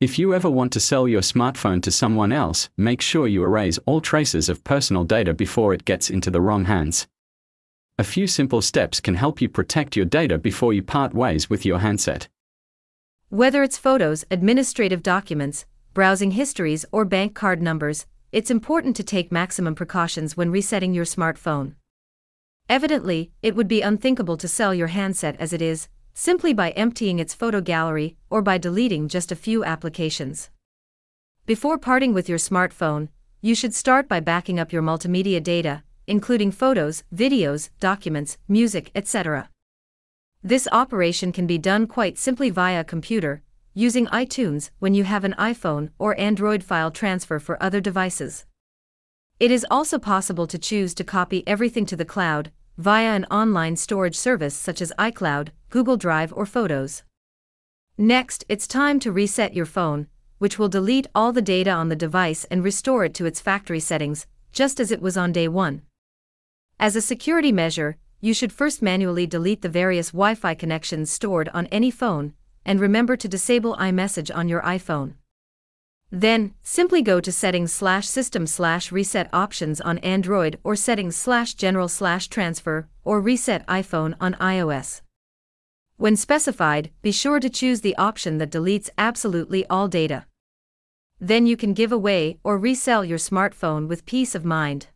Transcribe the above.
If you ever want to sell your smartphone to someone else, make sure you erase all traces of personal data before it gets into the wrong hands. A few simple steps can help you protect your data before you part ways with your handset. Whether it's photos, administrative documents, browsing histories, or bank card numbers, it's important to take maximum precautions when resetting your smartphone. Evidently, it would be unthinkable to sell your handset as it is, simply by emptying its photo gallery or by deleting just a few applications. Before parting with your smartphone, you should start by backing up your multimedia data, including photos, videos, documents, music, etc. This operation can be done quite simply via a computer, using iTunes when you have an iPhone or Android file transfer for other devices. It is also possible to choose to copy everything to the cloud via an online storage service such as iCloud, Google Drive, or Photos. Next, it's time to reset your phone, which will delete all the data on the device and restore it to its factory settings, just as it was on day 1. As a security measure, you should first manually delete the various Wi Fi connections stored on any phone, and remember to disable iMessage on your iPhone. Then, simply go to settings slash system slash reset options on Android or settings slash general slash transfer or reset iPhone on iOS. When specified, be sure to choose the option that deletes absolutely all data. Then you can give away or resell your smartphone with peace of mind.